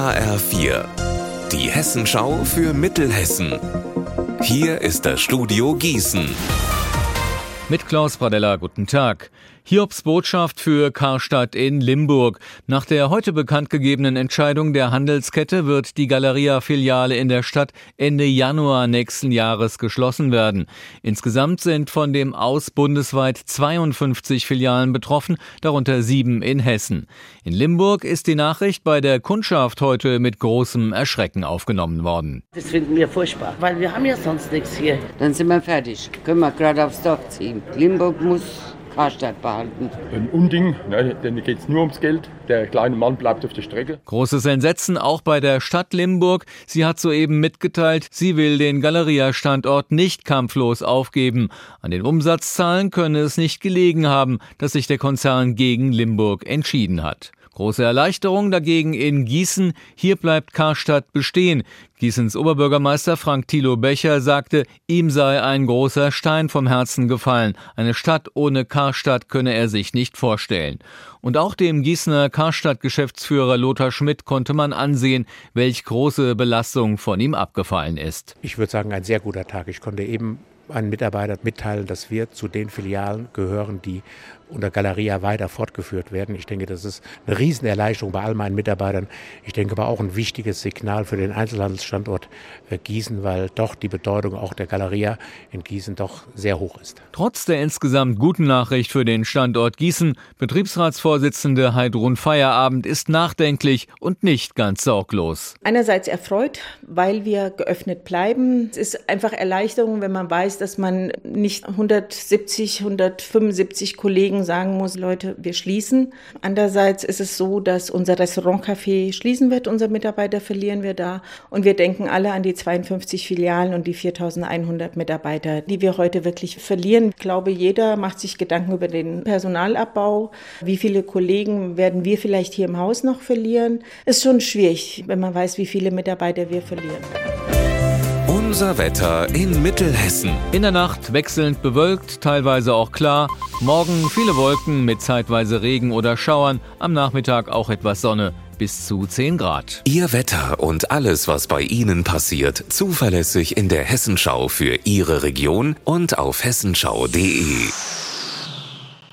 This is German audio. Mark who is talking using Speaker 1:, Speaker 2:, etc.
Speaker 1: HR4, die Hessenschau für Mittelhessen. Hier ist das Studio Gießen.
Speaker 2: Mit Klaus Pradella, guten Tag. Hiobs Botschaft für Karstadt in Limburg. Nach der heute bekannt gegebenen Entscheidung der Handelskette wird die Galeria-Filiale in der Stadt Ende Januar nächsten Jahres geschlossen werden. Insgesamt sind von dem Aus bundesweit 52 Filialen betroffen, darunter sieben in Hessen. In Limburg ist die Nachricht bei der Kundschaft heute mit großem Erschrecken aufgenommen worden.
Speaker 3: Das finden wir furchtbar, weil wir haben ja sonst nichts hier.
Speaker 4: Dann sind wir fertig. Können wir gerade aufs Dorf ziehen. Limburg muss Karstadt behalten.
Speaker 5: Ein Unding, ne, denn geht es nur ums Geld. Der kleine Mann bleibt auf der Strecke.
Speaker 2: Großes Entsetzen auch bei der Stadt Limburg. Sie hat soeben mitgeteilt, sie will den Galeria-Standort nicht kampflos aufgeben. An den Umsatzzahlen könne es nicht gelegen haben, dass sich der Konzern gegen Limburg entschieden hat. Große Erleichterung dagegen in Gießen. Hier bleibt Karstadt bestehen. Gießens Oberbürgermeister Frank Thilo Becher sagte, ihm sei ein großer Stein vom Herzen gefallen. Eine Stadt ohne Karstadt könne er sich nicht vorstellen. Und auch dem Gießener Karstadt-Geschäftsführer Lothar Schmidt konnte man ansehen, welch große Belastung von ihm abgefallen ist.
Speaker 6: Ich würde sagen, ein sehr guter Tag. Ich konnte eben einen Mitarbeiter mitteilen, dass wir zu den Filialen gehören, die unter Galeria weiter fortgeführt werden. Ich denke, das ist eine Riesenerleichterung bei all meinen Mitarbeitern. Ich denke aber auch ein wichtiges Signal für den Einzelhandelsstandort äh, Gießen, weil doch die Bedeutung auch der Galeria in Gießen doch sehr hoch ist.
Speaker 2: Trotz der insgesamt guten Nachricht für den Standort Gießen, Betriebsratsvorsitzende Heidrun Feierabend ist nachdenklich und nicht ganz sorglos.
Speaker 7: Einerseits erfreut, weil wir geöffnet bleiben. Es ist einfach Erleichterung, wenn man weiß, dass man nicht 170, 175 Kollegen sagen muss, Leute, wir schließen. Andererseits ist es so, dass unser Restaurantcafé schließen wird, unser Mitarbeiter verlieren wir da. Und wir denken alle an die 52 Filialen und die 4100 Mitarbeiter, die wir heute wirklich verlieren. Ich glaube, jeder macht sich Gedanken über den Personalabbau. Wie viele Kollegen werden wir vielleicht hier im Haus noch verlieren? Ist schon schwierig, wenn man weiß, wie viele Mitarbeiter wir verlieren.
Speaker 1: Unser Wetter in Mittelhessen.
Speaker 2: In der Nacht wechselnd bewölkt, teilweise auch klar. Morgen viele Wolken mit zeitweise Regen oder Schauern. Am Nachmittag auch etwas Sonne. Bis zu 10 Grad.
Speaker 1: Ihr Wetter und alles, was bei Ihnen passiert, zuverlässig in der Hessenschau für Ihre Region und auf hessenschau.de.